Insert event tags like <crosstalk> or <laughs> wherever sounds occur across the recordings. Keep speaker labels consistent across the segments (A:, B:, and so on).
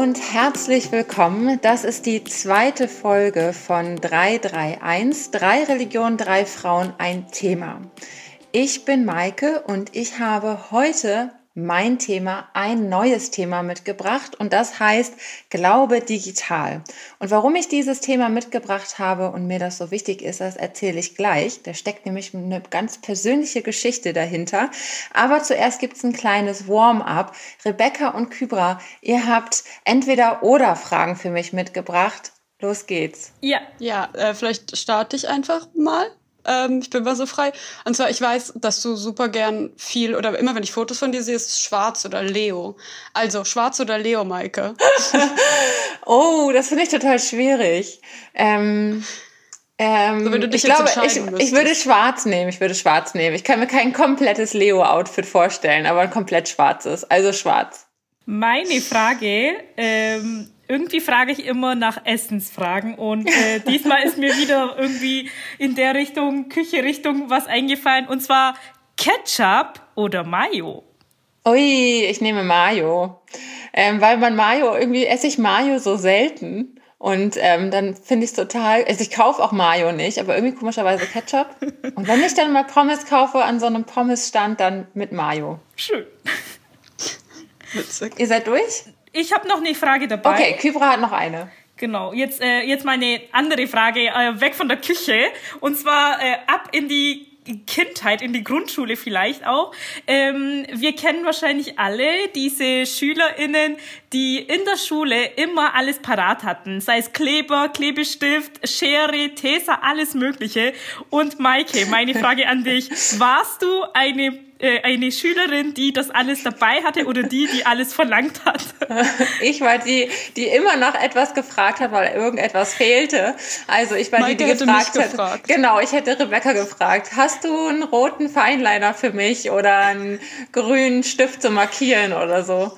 A: und herzlich willkommen. Das ist die zweite Folge von 331. Drei Religionen, drei Frauen, ein Thema. Ich bin Maike und ich habe heute mein Thema, ein neues Thema mitgebracht und das heißt Glaube digital. Und warum ich dieses Thema mitgebracht habe und mir das so wichtig ist, das erzähle ich gleich. Da steckt nämlich eine ganz persönliche Geschichte dahinter. Aber zuerst gibt es ein kleines Warm-up. Rebecca und Kybra, ihr habt entweder oder Fragen für mich mitgebracht. Los geht's.
B: Ja, ja, äh, vielleicht starte ich einfach mal. Ähm, ich bin mal so frei. Und zwar, ich weiß, dass du super gern viel oder immer, wenn ich Fotos von dir sehe, ist es schwarz oder Leo. Also schwarz oder Leo, Maike. <laughs>
A: oh, das finde ich total schwierig. Ähm, ähm, so, ich glaube, ich, ich würde schwarz nehmen. Ich würde schwarz nehmen. Ich kann mir kein komplettes Leo-Outfit vorstellen, aber ein komplett schwarzes. Also schwarz.
C: Meine Frage ähm, irgendwie frage ich immer nach Essensfragen und äh, <laughs> diesmal ist mir wieder irgendwie in der Richtung, Küche-Richtung was eingefallen und zwar Ketchup oder Mayo.
A: Ui, ich nehme Mayo, ähm, weil man Mayo, irgendwie esse ich Mayo so selten. Und ähm, dann finde ich es total, also ich kaufe auch Mayo nicht, aber irgendwie komischerweise Ketchup. <laughs> Und wenn ich dann mal Pommes kaufe an so einem Pommesstand, dann mit Mayo.
C: Schön.
A: Witzig. Ihr seid durch?
C: Ich habe noch eine Frage dabei.
A: Okay, Kybra hat noch eine.
C: Genau, jetzt, äh, jetzt meine andere Frage, äh, weg von der Küche. Und zwar äh, ab in die Kindheit, in die Grundschule vielleicht auch. Ähm, wir kennen wahrscheinlich alle diese SchülerInnen, die in der Schule immer alles parat hatten. Sei es Kleber, Klebestift, Schere, Tesa, alles Mögliche. Und Maike, meine Frage an dich. <laughs> Warst du eine äh, eine Schülerin, die das alles dabei hatte oder die, die alles verlangt hat? <laughs>
A: Ich war die, die immer nach etwas gefragt hat, weil irgendetwas fehlte. Also ich war
B: Maike
A: die, die gefragt
B: hat. Gefragt.
A: Genau, ich hätte Rebecca gefragt, hast du einen roten Feinliner für mich oder einen grünen Stift zum Markieren oder so?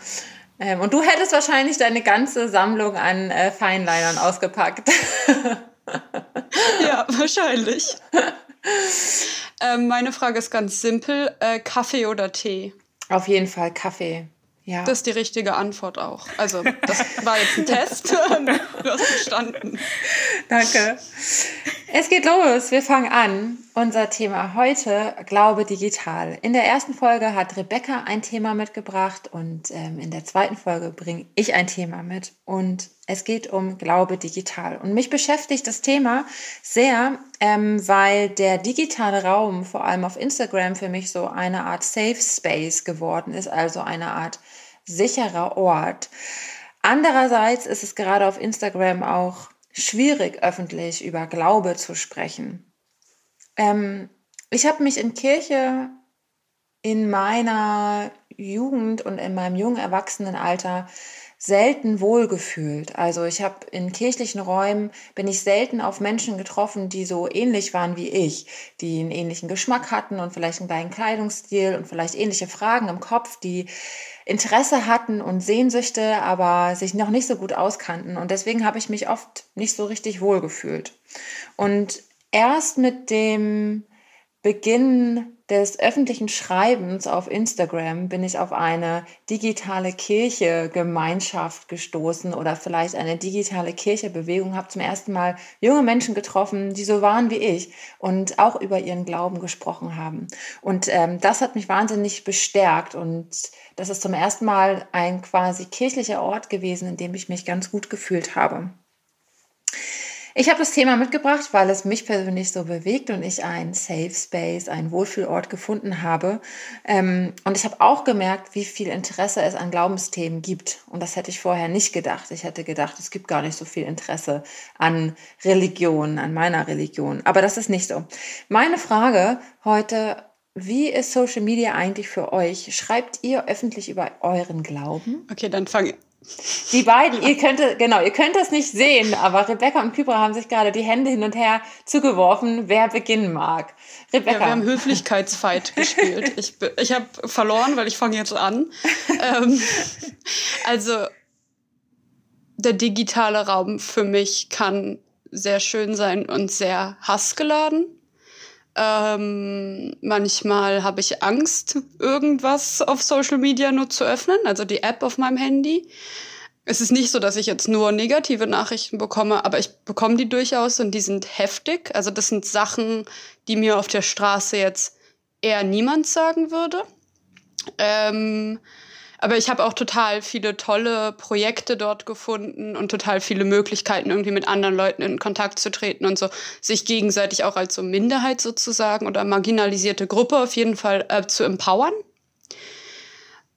A: Ähm, und du hättest wahrscheinlich deine ganze Sammlung an äh, Feinlinern ausgepackt. <laughs>
B: ja, wahrscheinlich. <laughs> Ähm, meine Frage ist ganz simpel: äh, Kaffee oder Tee?
A: Auf jeden Fall Kaffee. Ja.
B: Das ist die richtige Antwort auch. Also, das war jetzt ein Test. <laughs> Du hast verstanden.
A: Danke. Es geht los. Wir fangen an. Unser Thema heute, Glaube digital. In der ersten Folge hat Rebecca ein Thema mitgebracht und ähm, in der zweiten Folge bringe ich ein Thema mit. Und es geht um Glaube digital. Und mich beschäftigt das Thema sehr, ähm, weil der digitale Raum vor allem auf Instagram für mich so eine Art Safe Space geworden ist, also eine Art sicherer Ort. Andererseits ist es gerade auf Instagram auch schwierig, öffentlich über Glaube zu sprechen. Ähm, ich habe mich in Kirche in meiner Jugend und in meinem jungen Erwachsenenalter selten wohlgefühlt. Also ich habe in kirchlichen Räumen bin ich selten auf Menschen getroffen, die so ähnlich waren wie ich, die einen ähnlichen Geschmack hatten und vielleicht einen gleichen Kleidungsstil und vielleicht ähnliche Fragen im Kopf, die Interesse hatten und Sehnsüchte, aber sich noch nicht so gut auskannten. Und deswegen habe ich mich oft nicht so richtig wohlgefühlt. Und erst mit dem Beginn des öffentlichen Schreibens auf Instagram bin ich auf eine digitale Kirche-Gemeinschaft gestoßen oder vielleicht eine digitale Kirche-Bewegung, habe zum ersten Mal junge Menschen getroffen, die so waren wie ich und auch über ihren Glauben gesprochen haben. Und ähm, das hat mich wahnsinnig bestärkt und das ist zum ersten Mal ein quasi kirchlicher Ort gewesen, in dem ich mich ganz gut gefühlt habe. Ich habe das Thema mitgebracht, weil es mich persönlich so bewegt und ich einen Safe Space, einen Wohlfühlort gefunden habe. Ähm, und ich habe auch gemerkt, wie viel Interesse es an Glaubensthemen gibt. Und das hätte ich vorher nicht gedacht. Ich hätte gedacht, es gibt gar nicht so viel Interesse an Religion, an meiner Religion. Aber das ist nicht so. Meine Frage heute wie ist Social Media eigentlich für euch? Schreibt ihr öffentlich über euren Glauben?
B: Okay, dann fange
A: die beiden, ihr könnt, genau, ihr könnt das nicht sehen, aber Rebecca und Kybra haben sich gerade die Hände hin und her zugeworfen, wer beginnen mag.
B: Rebecca. Ja, wir haben Höflichkeitsfight <laughs> gespielt. Ich, ich habe verloren, weil ich fange jetzt an. <laughs> ähm, also, der digitale Raum für mich kann sehr schön sein und sehr hassgeladen. Ähm, manchmal habe ich Angst, irgendwas auf Social Media nur zu öffnen, also die App auf meinem Handy. es ist nicht so, dass ich jetzt nur negative Nachrichten bekomme, aber ich bekomme die durchaus und die sind heftig. Also das sind Sachen, die mir auf der Straße jetzt eher niemand sagen würde. Ähm, aber ich habe auch total viele tolle Projekte dort gefunden und total viele Möglichkeiten, irgendwie mit anderen Leuten in Kontakt zu treten und so, sich gegenseitig auch als so Minderheit sozusagen oder marginalisierte Gruppe auf jeden Fall äh, zu empowern.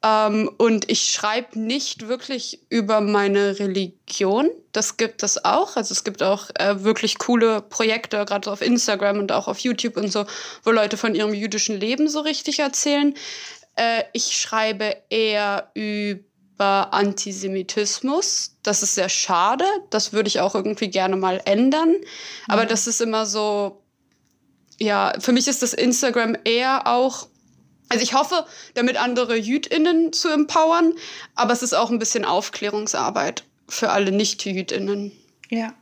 B: Ähm, und ich schreibe nicht wirklich über meine Religion. Das gibt es auch. Also es gibt auch äh, wirklich coole Projekte, gerade auf Instagram und auch auf YouTube und so, wo Leute von ihrem jüdischen Leben so richtig erzählen. Äh, ich schreibe eher über Antisemitismus. Das ist sehr schade. Das würde ich auch irgendwie gerne mal ändern. Aber mhm. das ist immer so, ja, für mich ist das Instagram eher auch also ich hoffe, damit andere JüdInnen zu empowern, aber es ist auch ein bisschen Aufklärungsarbeit für alle Nicht-JüdInnen.
A: Ja.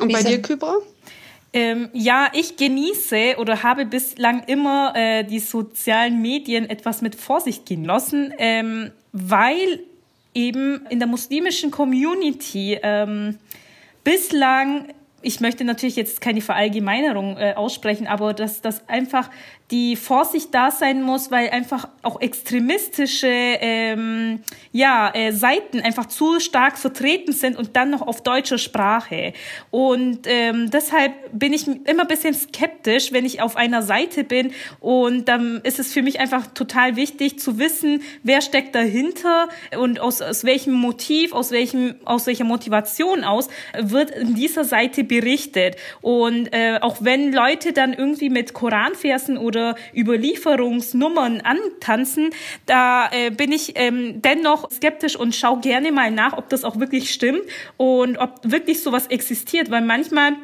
B: Und Wie bei dir, Kybra?
C: Ähm, ja, ich genieße oder habe bislang immer äh, die sozialen Medien etwas mit Vorsicht genossen, ähm, weil eben in der muslimischen Community ähm, bislang ich möchte natürlich jetzt keine Verallgemeinerung äh, aussprechen, aber dass das einfach die Vorsicht da sein muss, weil einfach auch extremistische ähm, ja, äh, Seiten einfach zu stark vertreten sind und dann noch auf deutscher Sprache. Und ähm, deshalb bin ich immer ein bisschen skeptisch, wenn ich auf einer Seite bin. Und dann ist es für mich einfach total wichtig zu wissen, wer steckt dahinter und aus, aus welchem Motiv, aus, welchem, aus welcher Motivation aus wird in dieser Seite berichtet. Und äh, auch wenn Leute dann irgendwie mit Koranversen oder oder Überlieferungsnummern antanzen, da äh, bin ich ähm, dennoch skeptisch und schaue gerne mal nach, ob das auch wirklich stimmt und ob wirklich sowas existiert, weil manchmal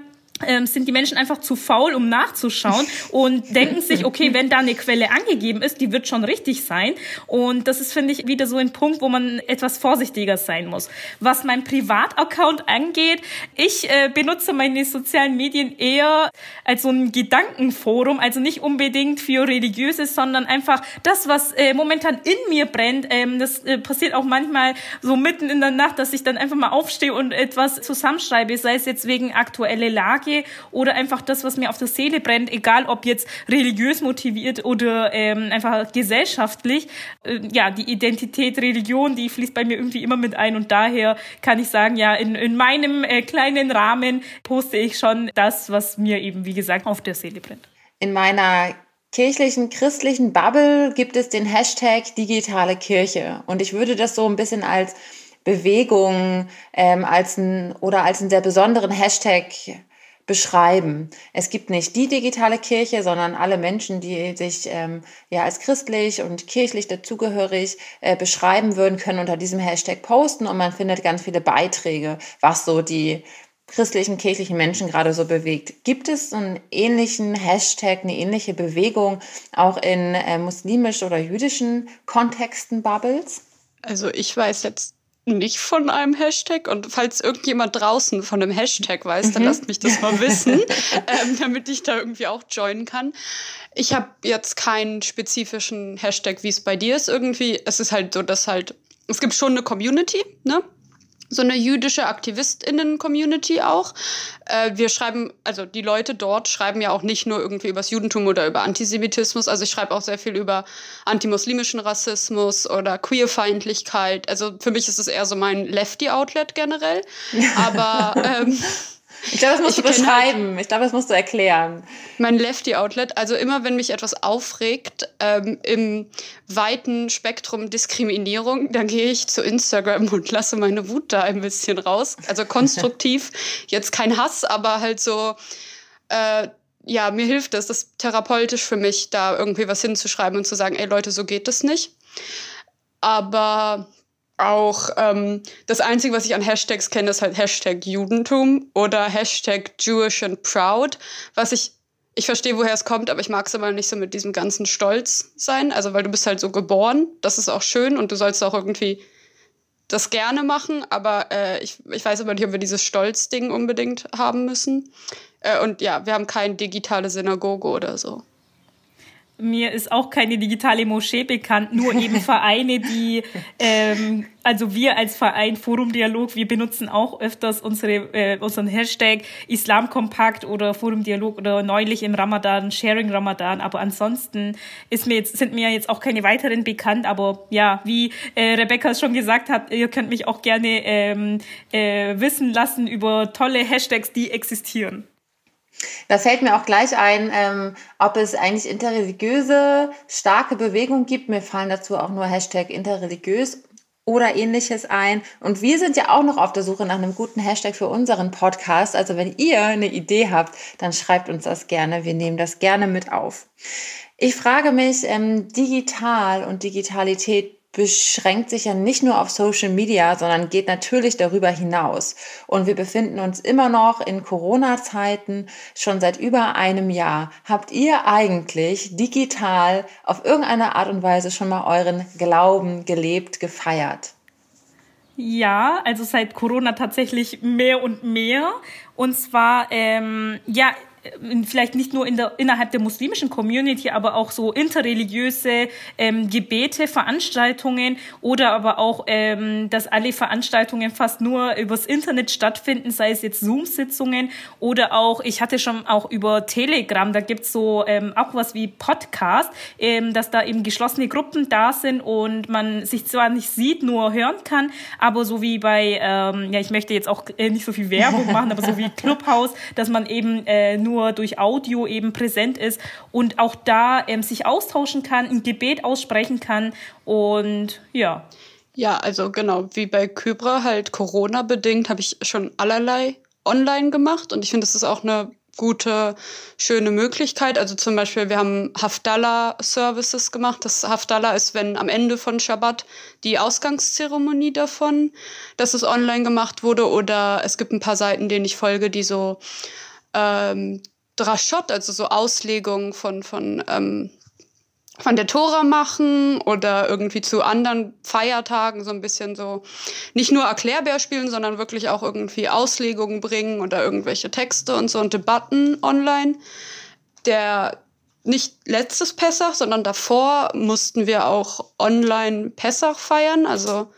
C: ähm, sind die Menschen einfach zu faul, um nachzuschauen <laughs> und denken sich, okay, wenn da eine Quelle angegeben ist, die wird schon richtig sein. Und das ist, finde ich, wieder so ein Punkt, wo man etwas vorsichtiger sein muss. Was mein Privataccount angeht, ich äh, benutze meine sozialen Medien eher als so ein Gedankenforum, also nicht unbedingt für religiöses, sondern einfach das, was äh, momentan in mir brennt. Ähm, das äh, passiert auch manchmal so mitten in der Nacht, dass ich dann einfach mal aufstehe und etwas zusammenschreibe, sei es jetzt wegen aktuelle Lage Marke oder einfach das, was mir auf der Seele brennt, egal ob jetzt religiös motiviert oder ähm, einfach gesellschaftlich. Äh, ja, die Identität Religion, die fließt bei mir irgendwie immer mit ein und daher kann ich sagen, ja, in, in meinem äh, kleinen Rahmen poste ich schon das, was mir eben, wie gesagt, auf der Seele brennt.
A: In meiner kirchlichen, christlichen Bubble gibt es den Hashtag digitale Kirche. Und ich würde das so ein bisschen als Bewegung ähm, als ein, oder als einen sehr besonderen Hashtag beschreiben. Es gibt nicht die digitale Kirche, sondern alle Menschen, die sich ähm, ja als christlich und kirchlich dazugehörig äh, beschreiben würden, können unter diesem Hashtag posten und man findet ganz viele Beiträge, was so die christlichen, kirchlichen Menschen gerade so bewegt. Gibt es einen ähnlichen Hashtag, eine ähnliche Bewegung auch in äh, muslimisch oder jüdischen Kontexten, Bubbles?
B: Also ich weiß jetzt nicht von einem Hashtag. Und falls irgendjemand draußen von einem Hashtag weiß, dann mhm. lasst mich das mal wissen, <laughs> ähm, damit ich da irgendwie auch joinen kann. Ich habe jetzt keinen spezifischen Hashtag, wie es bei dir ist. Irgendwie, es ist halt so, dass halt, es gibt schon eine Community, ne? So eine jüdische AktivistInnen-Community auch. Äh, wir schreiben, also die Leute dort schreiben ja auch nicht nur irgendwie über das Judentum oder über Antisemitismus. Also ich schreibe auch sehr viel über antimuslimischen Rassismus oder Queerfeindlichkeit. Also für mich ist es eher so mein Lefty-Outlet generell. <laughs> Aber ähm,
A: ich glaube, das musst du halt beschreiben. Halt ich glaube, das musst du erklären.
B: Mein Lefty-Outlet. Also immer, wenn mich etwas aufregt ähm, im weiten Spektrum Diskriminierung, dann gehe ich zu Instagram und lasse meine Wut da ein bisschen raus. Also konstruktiv. <laughs> Jetzt kein Hass, aber halt so. Äh, ja, mir hilft es. Das ist therapeutisch für mich, da irgendwie was hinzuschreiben und zu sagen, ey Leute, so geht das nicht. Aber auch ähm, das Einzige, was ich an Hashtags kenne, ist halt Hashtag Judentum oder Hashtag Jewish and Proud, was ich ich verstehe, woher es kommt, aber ich mag es immer nicht so mit diesem ganzen Stolz sein. Also, weil du bist halt so geboren, das ist auch schön und du sollst auch irgendwie das gerne machen, aber äh, ich, ich weiß aber nicht, ob wir dieses Stolz-Ding unbedingt haben müssen. Äh, und ja, wir haben keine digitale Synagoge oder so.
C: Mir ist auch keine digitale Moschee bekannt, nur eben <laughs> Vereine, die, ähm, also wir als Verein Forum Dialog, wir benutzen auch öfters unsere, äh, unseren Hashtag Islamkompakt oder Forum Dialog oder neulich im Ramadan, Sharing Ramadan, aber ansonsten ist mir jetzt, sind mir jetzt auch keine weiteren bekannt, aber ja, wie äh, Rebecca es schon gesagt hat, ihr könnt mich auch gerne ähm, äh, wissen lassen über tolle Hashtags, die existieren.
A: Da fällt mir auch gleich ein, ähm, ob es eigentlich interreligiöse starke Bewegungen gibt. Mir fallen dazu auch nur Hashtag interreligiös oder ähnliches ein. Und wir sind ja auch noch auf der Suche nach einem guten Hashtag für unseren Podcast. Also wenn ihr eine Idee habt, dann schreibt uns das gerne. Wir nehmen das gerne mit auf. Ich frage mich, ähm, digital und Digitalität beschränkt sich ja nicht nur auf Social Media, sondern geht natürlich darüber hinaus. Und wir befinden uns immer noch in Corona-Zeiten, schon seit über einem Jahr. Habt ihr eigentlich digital auf irgendeine Art und Weise schon mal euren Glauben gelebt, gefeiert?
C: Ja, also seit Corona tatsächlich mehr und mehr. Und zwar, ähm, ja, vielleicht nicht nur in der, innerhalb der muslimischen Community, aber auch so interreligiöse ähm, Gebete, Veranstaltungen oder aber auch, ähm, dass alle Veranstaltungen fast nur übers Internet stattfinden, sei es jetzt Zoom-Sitzungen oder auch, ich hatte schon auch über Telegram, da gibt's so ähm, auch was wie Podcast, ähm, dass da eben geschlossene Gruppen da sind und man sich zwar nicht sieht, nur hören kann, aber so wie bei, ähm, ja, ich möchte jetzt auch äh, nicht so viel Werbung machen, aber so wie <laughs> Clubhouse, dass man eben äh, nur nur durch Audio eben präsent ist und auch da ähm, sich austauschen kann, ein Gebet aussprechen kann und ja.
B: Ja, also genau, wie bei Kybra halt Corona bedingt, habe ich schon allerlei online gemacht und ich finde, das ist auch eine gute, schöne Möglichkeit. Also zum Beispiel, wir haben Hafdallah-Services gemacht. Das Hafdallah ist, wenn am Ende von Shabbat die Ausgangszeremonie davon, dass es online gemacht wurde. Oder es gibt ein paar Seiten, denen ich folge, die so ähm, Drashot, also so Auslegungen von, von, ähm, von der Tora machen oder irgendwie zu anderen Feiertagen so ein bisschen so nicht nur Erklärbär spielen, sondern wirklich auch irgendwie Auslegungen bringen oder irgendwelche Texte und so und Debatten online. Der nicht letztes Pessach, sondern davor mussten wir auch online Pessach feiern. Also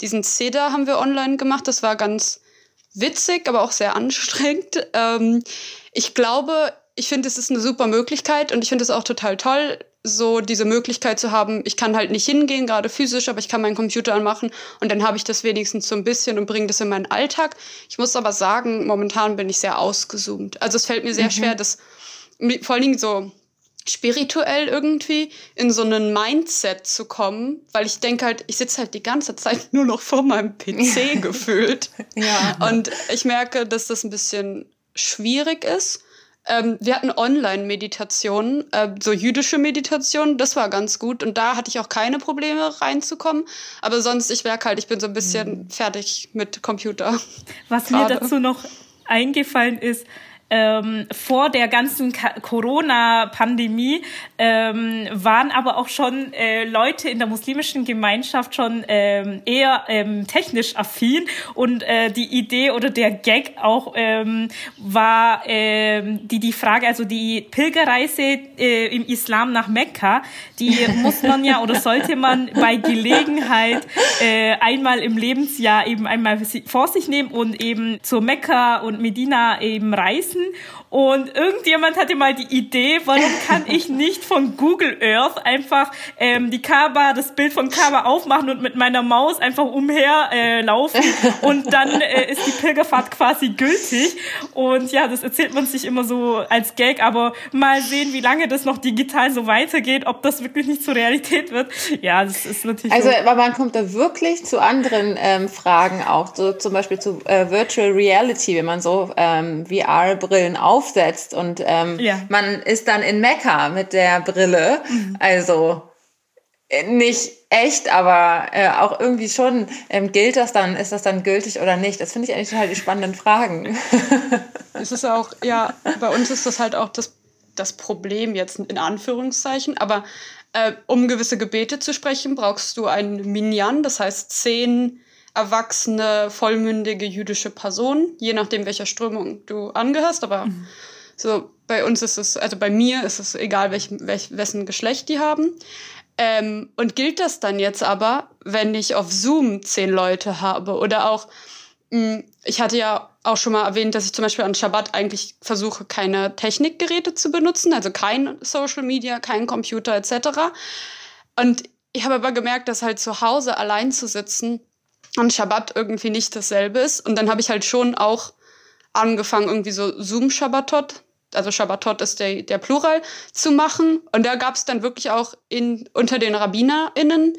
B: diesen Seder haben wir online gemacht. Das war ganz witzig, aber auch sehr anstrengend. <laughs> Ähm, ich glaube, ich finde, es ist eine super Möglichkeit und ich finde es auch total toll, so diese Möglichkeit zu haben. Ich kann halt nicht hingehen, gerade physisch, aber ich kann meinen Computer anmachen und dann habe ich das wenigstens so ein bisschen und bringe das in meinen Alltag. Ich muss aber sagen, momentan bin ich sehr ausgezoomt. Also es fällt mir sehr mhm. schwer, das vor allen Dingen so spirituell irgendwie in so einen Mindset zu kommen, weil ich denke halt, ich sitze halt die ganze Zeit <laughs> nur noch vor meinem PC gefühlt. <laughs> ja. Und ich merke, dass das ein bisschen schwierig ist. Ähm, wir hatten Online-Meditationen, äh, so jüdische Meditationen, das war ganz gut. Und da hatte ich auch keine Probleme reinzukommen. Aber sonst, ich merke halt, ich bin so ein bisschen mhm. fertig mit Computer.
C: Was Grade. mir dazu noch eingefallen ist, ähm, vor der ganzen Corona-Pandemie ähm, waren aber auch schon äh, Leute in der muslimischen Gemeinschaft schon ähm, eher ähm, technisch affin. Und äh, die Idee oder der Gag auch ähm, war ähm, die die Frage, also die Pilgerreise äh, im Islam nach Mekka, die <laughs> muss man ja oder sollte man bei Gelegenheit äh, einmal im Lebensjahr eben einmal vor sich nehmen und eben zur Mekka und Medina eben reisen müssen und irgendjemand hatte mal die Idee, warum kann ich nicht von Google Earth einfach ähm, die Kaaba, das Bild von Kaaba aufmachen und mit meiner Maus einfach umher äh, laufen und dann äh, ist die Pilgerfahrt quasi gültig. Und ja, das erzählt man sich immer so als Gag, aber mal sehen, wie lange das noch digital so weitergeht, ob das wirklich nicht zur Realität wird. Ja, das ist natürlich.
A: Also, so. aber man kommt da wirklich zu anderen ähm, Fragen auch, so zum Beispiel zu äh, Virtual Reality, wenn man so ähm, VR-Brillen aufsetzt und ähm, ja. man ist dann in Mekka mit der Brille. Mhm. Also äh, nicht echt, aber äh, auch irgendwie schon, ähm, gilt das dann, ist das dann gültig oder nicht? Das finde ich eigentlich total die spannenden Fragen. <laughs>
B: es ist auch, ja, bei uns ist das halt auch das, das Problem jetzt in Anführungszeichen, aber äh, um gewisse Gebete zu sprechen, brauchst du ein Minyan, das heißt zehn erwachsene, vollmündige jüdische Person, je nachdem, welcher Strömung du angehörst. Aber mhm. so bei uns ist es, also bei mir ist es egal, welch, welch, wessen Geschlecht die haben. Ähm, und gilt das dann jetzt aber, wenn ich auf Zoom zehn Leute habe? Oder auch, mh, hm, ich hatte ja auch schon mal erwähnt, dass ich zum Beispiel an Shabbat eigentlich versuche, keine Technikgeräte zu benutzen, also kein Social Media, kein Computer etc. Und ich habe aber gemerkt, dass halt zu Hause allein zu sitzen an Shabbat irgendwie nicht dasselbe ist. Und dann habe ich halt schon auch angefangen, irgendwie so Zoom-Shabbatot, also Shabbatot ist der, der Plural, zu machen. Und da gab es dann wirklich auch in, unter den RabbinerInnen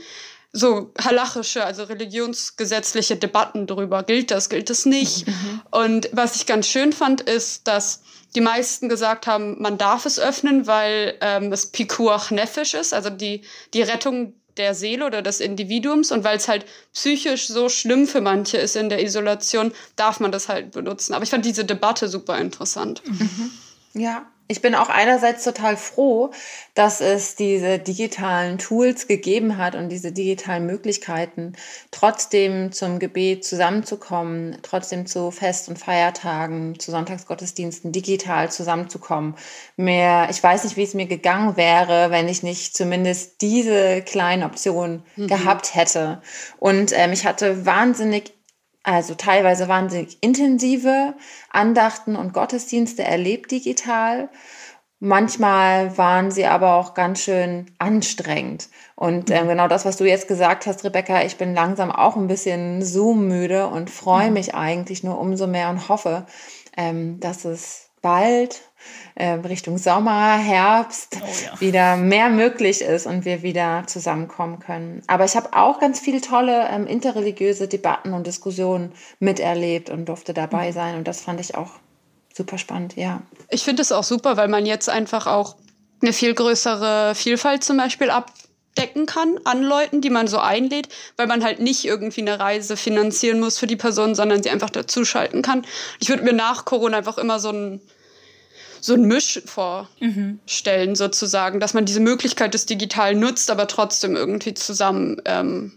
B: so halachische, also religionsgesetzliche Debatten darüber. Gilt das, gilt das nicht? Mhm. Und was ich ganz schön fand, ist, dass die meisten gesagt haben, man darf es öffnen, weil ähm, es Pikuach Nefesh ist, also die, die Rettung der Seele oder des Individuums. Und weil es halt psychisch so schlimm für manche ist in der Isolation, darf man das halt benutzen. Aber ich fand diese Debatte super interessant.
A: Mhm. Ja, ich bin auch einerseits total froh, dass es diese digitalen Tools gegeben hat und diese digitalen Möglichkeiten, trotzdem zum Gebet zusammenzukommen, trotzdem zu Fest- und Feiertagen, zu Sonntagsgottesdiensten digital zusammenzukommen. Mehr, ich weiß nicht, wie es mir gegangen wäre, wenn ich nicht zumindest diese kleinen Optionen mhm. gehabt hätte. Und ähm, ich hatte wahnsinnig also teilweise wahnsinnig intensive Andachten und Gottesdienste erlebt digital. Manchmal waren sie aber auch ganz schön anstrengend. Und äh, genau das, was du jetzt gesagt hast, Rebecca, ich bin langsam auch ein bisschen Zoom-müde und freue mhm. mich eigentlich nur umso mehr und hoffe, ähm, dass es bald Richtung Sommer, Herbst oh, ja. wieder mehr möglich ist und wir wieder zusammenkommen können. Aber ich habe auch ganz viele tolle ähm, interreligiöse Debatten und Diskussionen miterlebt und durfte dabei mhm. sein. Und das fand ich auch super spannend, ja.
B: Ich finde es auch super, weil man jetzt einfach auch eine viel größere Vielfalt zum Beispiel abdecken kann an Leuten, die man so einlädt, weil man halt nicht irgendwie eine Reise finanzieren muss für die Person, sondern sie einfach dazuschalten kann. Ich würde mir nach Corona einfach immer so ein so ein Misch vorstellen, mhm. sozusagen, dass man diese Möglichkeit des Digitalen nutzt, aber trotzdem irgendwie zusammen ähm,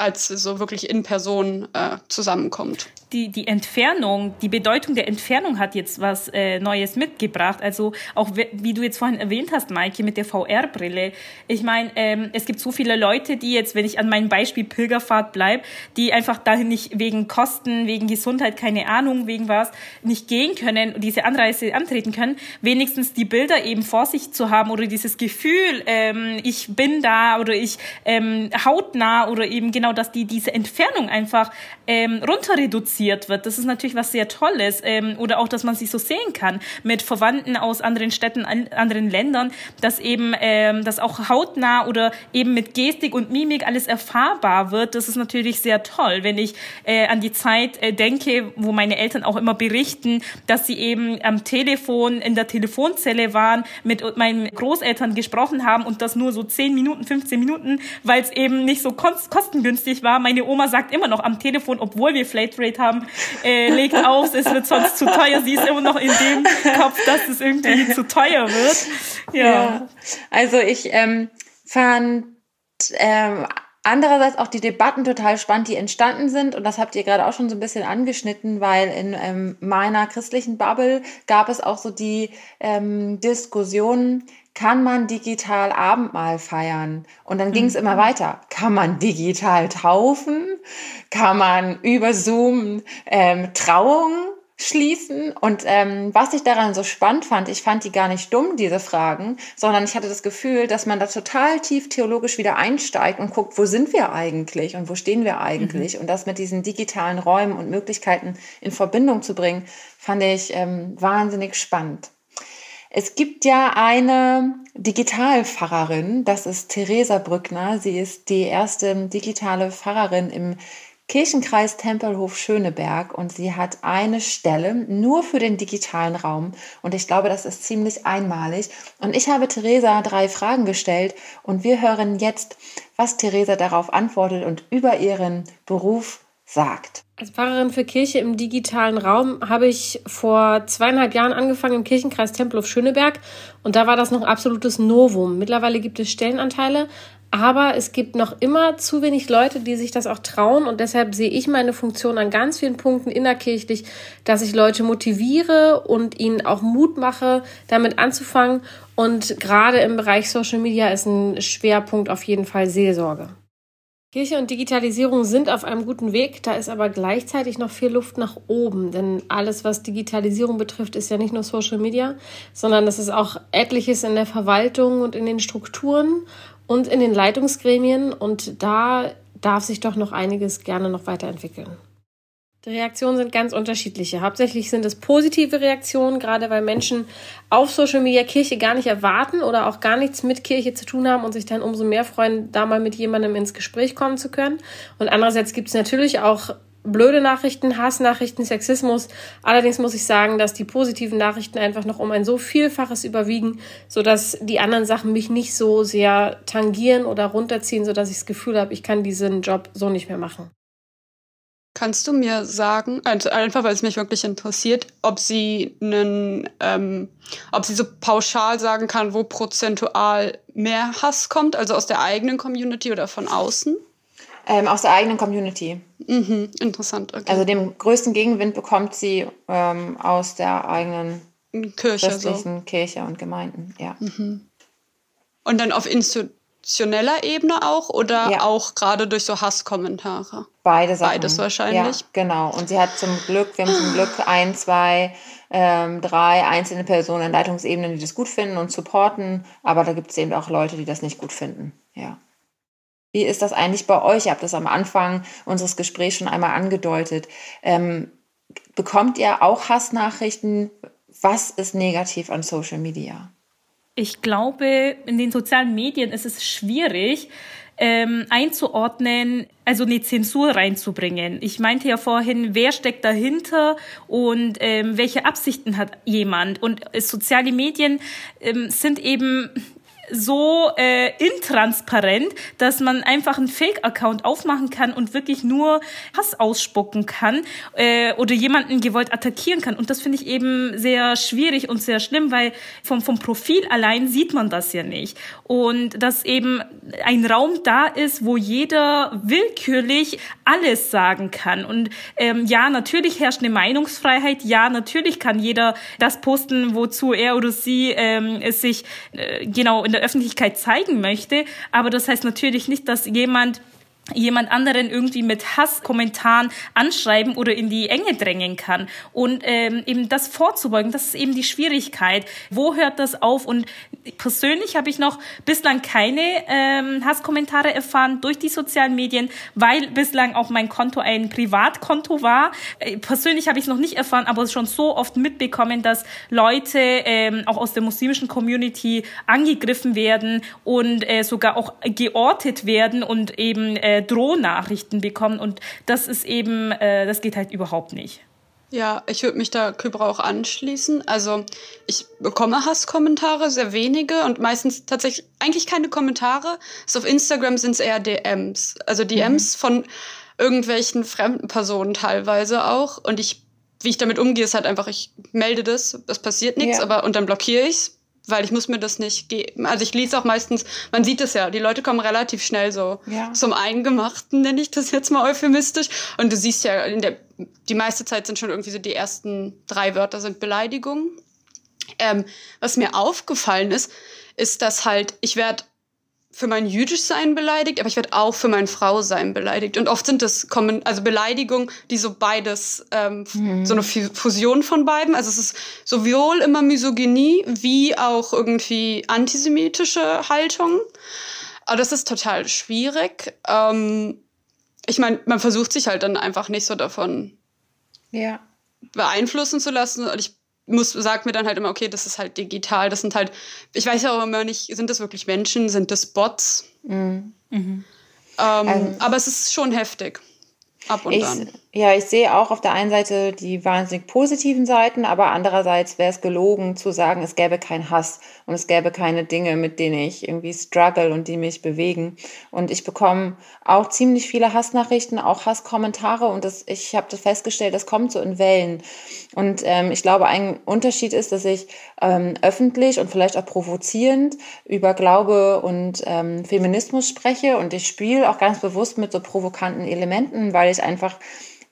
B: als so wirklich in Person äh, zusammenkommt
C: die, die Entfernung, die Bedeutung der Entfernung hat jetzt was äh, Neues mitgebracht. Also auch wie du jetzt vorhin erwähnt hast, Maike, mit der VR-Brille. Ich meine, ähm, es gibt so viele Leute, die jetzt, wenn ich an meinem Beispiel Pilgerfahrt bleibe, die einfach dahin nicht wegen Kosten, wegen Gesundheit, keine Ahnung, wegen was, nicht gehen können und diese Anreise antreten können, wenigstens die Bilder eben vor sich zu haben oder dieses Gefühl, ähm, ich bin da oder ich ähm, hautnah oder eben genau, dass die diese Entfernung einfach ähm, runter produziert wird. Das ist natürlich was sehr Tolles. Ähm, oder auch, dass man sich so sehen kann mit Verwandten aus anderen Städten, anderen Ländern, dass eben ähm, das auch hautnah oder eben mit Gestik und Mimik alles erfahrbar wird. Das ist natürlich sehr toll, wenn ich äh, an die Zeit äh, denke, wo meine Eltern auch immer berichten, dass sie eben am Telefon in der Telefonzelle waren, mit meinen Großeltern gesprochen haben und das nur so 10 Minuten, 15 Minuten, weil es eben nicht so kostengünstig war. Meine Oma sagt immer noch am Telefon, obwohl wir Flatrate haben, haben, äh, legt auf, es wird sonst zu teuer. Sie ist immer noch in dem Kopf, dass es irgendwie <laughs> zu teuer wird. Ja. ja.
A: Also ich ähm, fand ähm, Andererseits auch die Debatten total spannend, die entstanden sind. Und das habt ihr gerade auch schon so ein bisschen angeschnitten, weil in ähm, meiner christlichen Bubble gab es auch so die ähm, Diskussion, kann man digital Abendmahl feiern? Und dann ging es mhm. immer weiter. Kann man digital taufen? Kann man über Zoom ähm, Trauungen schließen? Und ähm, was ich daran so spannend fand, ich fand die gar nicht dumm, diese Fragen, sondern ich hatte das Gefühl, dass man da total tief theologisch wieder einsteigt und guckt, wo sind wir eigentlich und wo stehen wir eigentlich? Mhm. Und das mit diesen digitalen Räumen und Möglichkeiten in Verbindung zu bringen, fand ich ähm, wahnsinnig spannend. Es gibt ja eine Digitalpfarrerin, das ist Theresa Brückner. Sie ist die erste digitale Pfarrerin im Kirchenkreis Tempelhof Schöneberg und sie hat eine Stelle nur für den digitalen Raum und ich glaube, das ist ziemlich einmalig. Und ich habe Theresa drei Fragen gestellt und wir hören jetzt, was Theresa darauf antwortet und über ihren Beruf sagt.
D: Als Pfarrerin für Kirche im digitalen Raum habe ich vor zweieinhalb Jahren angefangen im Kirchenkreis Tempelhof Schöneberg und da war das noch absolutes Novum. Mittlerweile gibt es Stellenanteile, aber es gibt noch immer zu wenig Leute, die sich das auch trauen und deshalb sehe ich meine Funktion an ganz vielen Punkten innerkirchlich, dass ich Leute motiviere und ihnen auch Mut mache, damit anzufangen und gerade im Bereich Social Media ist ein Schwerpunkt auf jeden Fall Seelsorge. Kirche und Digitalisierung sind auf einem guten Weg, da ist aber gleichzeitig noch viel Luft nach oben, denn alles, was Digitalisierung betrifft, ist ja nicht nur Social Media, sondern es ist auch etliches in der Verwaltung und in den Strukturen und in den Leitungsgremien und da darf sich doch noch einiges gerne noch weiterentwickeln. Die Reaktionen sind ganz unterschiedliche. Hauptsächlich sind es positive Reaktionen, gerade weil Menschen auf Social Media Kirche gar nicht erwarten oder auch gar nichts mit Kirche zu tun haben und sich dann umso mehr freuen, da mal mit jemandem ins Gespräch kommen zu können. Und andererseits gibt es natürlich auch blöde Nachrichten, Hassnachrichten, Sexismus. Allerdings muss ich sagen, dass die positiven Nachrichten einfach noch um ein so Vielfaches überwiegen, sodass die anderen Sachen mich nicht so sehr tangieren oder runterziehen, sodass ich das Gefühl habe, ich kann diesen Job so nicht mehr machen.
B: Kannst du mir sagen, also einfach weil es mich wirklich interessiert, ob sie einen, ähm, ob sie so pauschal sagen kann, wo prozentual mehr Hass kommt, also aus der eigenen Community oder von außen?
A: Ähm, aus der eigenen Community.
B: Mhm, interessant. Okay.
A: Also den größten Gegenwind bekommt sie ähm, aus der eigenen
B: Kirche,
A: christlichen so. Kirche und Gemeinden, ja.
B: Mhm. Und dann auf Institutionen redaktioneller Ebene auch oder ja. auch gerade durch so Hasskommentare?
A: Beide Sachen.
B: Beides wahrscheinlich.
A: Ja, genau. Und sie hat zum Glück, wir haben zum Glück ein, zwei, ähm, drei einzelne Personen in Leitungsebenen, die das gut finden und supporten. Aber da gibt es eben auch Leute, die das nicht gut finden. Ja. Wie ist das eigentlich bei euch? Ich habe das am Anfang unseres Gesprächs schon einmal angedeutet. Ähm, bekommt ihr auch Hassnachrichten? Was ist negativ an Social Media?
C: Ich glaube, in den sozialen Medien ist es schwierig, ähm, einzuordnen, also eine Zensur reinzubringen. Ich meinte ja vorhin, wer steckt dahinter und ähm, welche Absichten hat jemand. Und äh, soziale Medien ähm, sind eben so äh, intransparent, dass man einfach einen Fake-Account aufmachen kann und wirklich nur Hass ausspucken kann äh, oder jemanden gewollt attackieren kann. Und das finde ich eben sehr schwierig und sehr schlimm, weil vom, vom Profil allein sieht man das ja nicht. Und dass eben ein Raum da ist, wo jeder willkürlich alles sagen kann. Und ähm, ja, natürlich herrscht eine Meinungsfreiheit. Ja, natürlich kann jeder das posten, wozu er oder sie ähm, es sich äh, genau in der Öffentlichkeit zeigen möchte. Aber das heißt natürlich nicht, dass jemand jemand anderen irgendwie mit Hasskommentaren anschreiben oder in die Enge drängen kann. Und ähm, eben das vorzubeugen, das ist eben die Schwierigkeit. Wo hört das auf? Und persönlich habe ich noch bislang keine ähm, Hasskommentare erfahren durch die sozialen Medien, weil bislang auch mein Konto ein Privatkonto war. Äh, persönlich habe ich es noch nicht erfahren, aber schon so oft mitbekommen, dass Leute ähm, auch aus der muslimischen Community angegriffen werden und äh, sogar auch geortet werden und eben äh, äh, Drohnachrichten bekommen und das ist eben, äh, das geht halt überhaupt nicht.
B: Ja, ich würde mich da Kybra auch anschließen. Also ich bekomme Hasskommentare, sehr wenige und meistens tatsächlich eigentlich keine Kommentare. So auf Instagram sind es eher DMs. Also DMs mhm. von irgendwelchen fremden Personen teilweise auch. Und ich, wie ich damit umgehe, ist halt einfach, ich melde das, es passiert nichts, ja. aber und dann blockiere ich's weil ich muss mir das nicht geben. Also ich lese auch meistens, man sieht es ja, die Leute kommen relativ schnell so ja. zum Eingemachten, nenne ich das jetzt mal euphemistisch. Und du siehst ja, in der, die meiste Zeit sind schon irgendwie so die ersten drei Wörter sind Beleidigungen. Ähm, was mir aufgefallen ist, ist, dass halt, ich werde für mein Jüdischsein beleidigt, aber ich werde auch für mein Frausein beleidigt. Und oft sind das kommen, also Beleidigungen, die so beides, ähm, mhm. so eine Fusion von beiden. Also es ist sowohl immer Misogynie wie auch irgendwie antisemitische Haltung. Aber das ist total schwierig. Ähm, ich meine, man versucht sich halt dann einfach nicht so davon
A: ja.
B: beeinflussen zu lassen. Und ich muss, sagt mir dann halt immer, okay, das ist halt digital. Das sind halt, ich weiß ja auch immer nicht, sind das wirklich Menschen, sind das Bots? Mhm. Mhm. Ähm, also, aber es ist schon heftig. Ab und
A: ich,
B: an.
A: Ja, ich sehe auch auf der einen Seite die wahnsinnig positiven Seiten, aber andererseits wäre es gelogen zu sagen, es gäbe keinen Hass und es gäbe keine Dinge, mit denen ich irgendwie struggle und die mich bewegen. Und ich bekomme auch ziemlich viele Hassnachrichten, auch Hasskommentare und das, ich habe das festgestellt, das kommt so in Wellen. Und ähm, ich glaube, ein Unterschied ist, dass ich ähm, öffentlich und vielleicht auch provozierend über Glaube und ähm, Feminismus spreche und ich spiele auch ganz bewusst mit so provokanten Elementen, weil ich einfach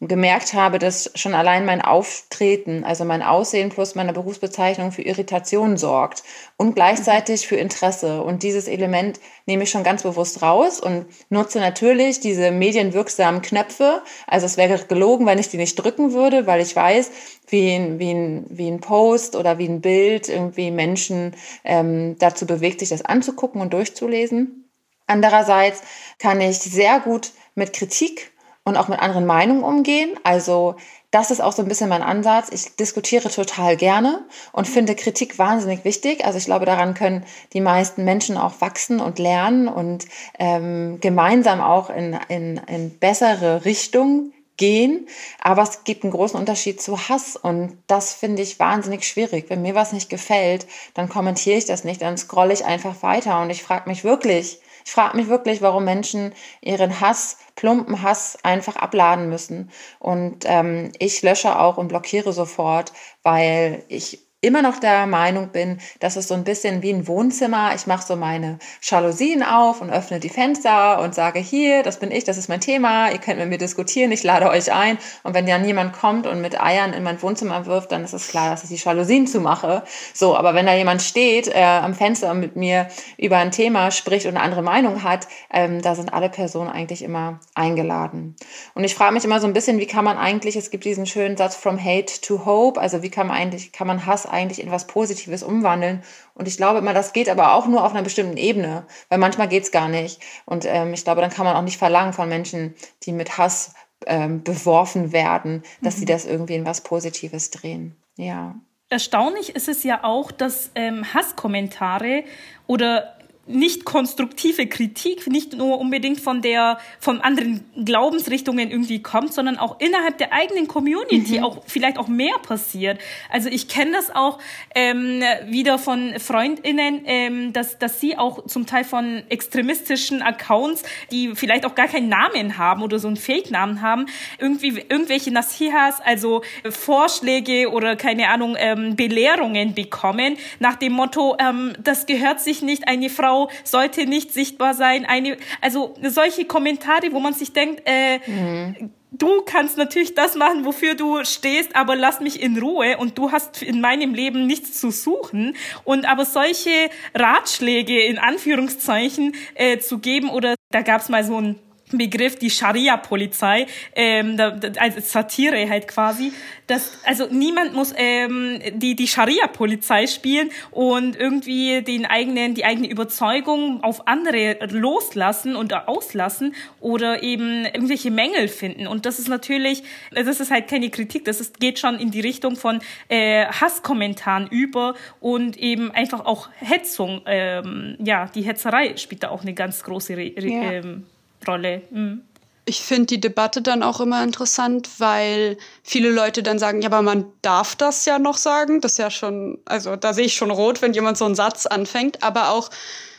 A: gemerkt habe, dass schon allein mein Auftreten, also mein Aussehen plus meine Berufsbezeichnung für Irritation sorgt und gleichzeitig für Interesse. Und dieses Element nehme ich schon ganz bewusst raus und nutze natürlich diese medienwirksamen Knöpfe. Also es wäre gelogen, wenn ich die nicht drücken würde, weil ich weiß, wie ein, wie ein, wie ein Post oder wie ein Bild irgendwie Menschen ähm, dazu bewegt, sich das anzugucken und durchzulesen. Andererseits kann ich sehr gut mit Kritik und auch mit anderen Meinungen umgehen. Also das ist auch so ein bisschen mein Ansatz. Ich diskutiere total gerne und finde Kritik wahnsinnig wichtig. Also ich glaube, daran können die meisten Menschen auch wachsen und lernen und ähm, gemeinsam auch in, in, in bessere Richtungen gehen. Aber es gibt einen großen Unterschied zu Hass und das finde ich wahnsinnig schwierig. Wenn mir was nicht gefällt, dann kommentiere ich das nicht, dann scrolle ich einfach weiter und ich frage mich wirklich, ich frage mich wirklich, warum Menschen ihren Hass, plumpen Hass einfach abladen müssen. Und ähm, ich lösche auch und blockiere sofort, weil ich immer noch der Meinung bin, dass es so ein bisschen wie ein Wohnzimmer. Ich mache so meine Jalousien auf und öffne die Fenster und sage, hier, das bin ich, das ist mein Thema, ihr könnt mit mir diskutieren, ich lade euch ein. Und wenn dann jemand kommt und mit Eiern in mein Wohnzimmer wirft, dann ist es klar, dass ich die Jalousien zumache. So, aber wenn da jemand steht äh, am Fenster und mit mir über ein Thema spricht und eine andere Meinung hat, ähm, da sind alle Personen eigentlich immer eingeladen. Und ich frage mich immer so ein bisschen, wie kann man eigentlich, es gibt diesen schönen Satz from hate to hope, also wie kann man eigentlich, kann man Hass eigentlich in was Positives umwandeln. Und ich glaube immer, das geht aber auch nur auf einer bestimmten Ebene, weil manchmal geht es gar nicht. Und ähm, ich glaube, dann kann man auch nicht verlangen von Menschen, die mit Hass ähm, beworfen werden, dass mhm. sie das irgendwie in was Positives drehen. Ja.
C: Erstaunlich ist es ja auch, dass ähm, Hasskommentare oder nicht konstruktive Kritik nicht nur unbedingt von der von anderen Glaubensrichtungen irgendwie kommt, sondern auch innerhalb der eigenen Community mhm. auch vielleicht auch mehr passiert. Also ich kenne das auch ähm, wieder von Freundinnen, ähm, dass dass sie auch zum Teil von extremistischen Accounts, die vielleicht auch gar keinen Namen haben oder so einen Fake-Namen haben, irgendwie irgendwelche Nasihas, also Vorschläge oder keine Ahnung ähm, Belehrungen bekommen nach dem Motto, ähm, das gehört sich nicht eine Frau sollte nicht sichtbar sein. Eine, also solche Kommentare, wo man sich denkt, äh, mhm. du kannst natürlich das machen, wofür du stehst, aber lass mich in Ruhe und du hast in meinem Leben nichts zu suchen. Und aber solche Ratschläge in Anführungszeichen äh, zu geben oder da gab es mal so ein Begriff, die Scharia-Polizei, ähm, da, da, als Satire halt quasi. Das, also niemand muss ähm, die, die Scharia-Polizei spielen und irgendwie den eigenen, die eigene Überzeugung auf andere loslassen und auslassen oder eben irgendwelche Mängel finden. Und das ist natürlich, das ist halt keine Kritik, das ist, geht schon in die Richtung von äh, Hasskommentaren über und eben einfach auch Hetzung. Ähm, ja, die Hetzerei spielt da auch eine ganz große Re ja. ähm, Rolle. Mhm.
B: Ich finde die Debatte dann auch immer interessant, weil viele Leute dann sagen, ja, aber man darf das ja noch sagen. Das ist ja schon, also da sehe ich schon rot, wenn jemand so einen Satz anfängt, aber auch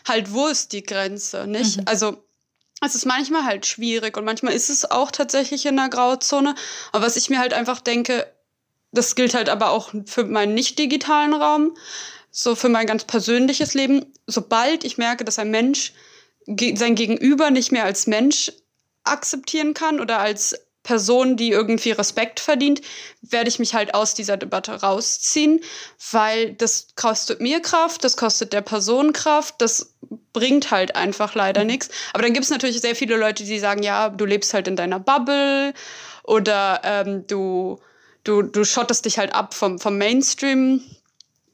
B: halt, wo ist die Grenze, nicht? Mhm. Also es ist manchmal halt schwierig und manchmal ist es auch tatsächlich in der Grauzone. Aber was ich mir halt einfach denke, das gilt halt aber auch für meinen nicht digitalen Raum, so für mein ganz persönliches Leben. Sobald ich merke, dass ein Mensch sein Gegenüber nicht mehr als Mensch akzeptieren kann oder als Person, die irgendwie Respekt verdient, werde ich mich halt aus dieser Debatte rausziehen, weil das kostet mir Kraft, das kostet der Person Kraft, das bringt halt einfach leider nichts. Aber dann gibt es natürlich sehr viele Leute, die sagen, ja, du lebst halt in deiner Bubble oder ähm, du, du, du schottest dich halt ab vom, vom Mainstream,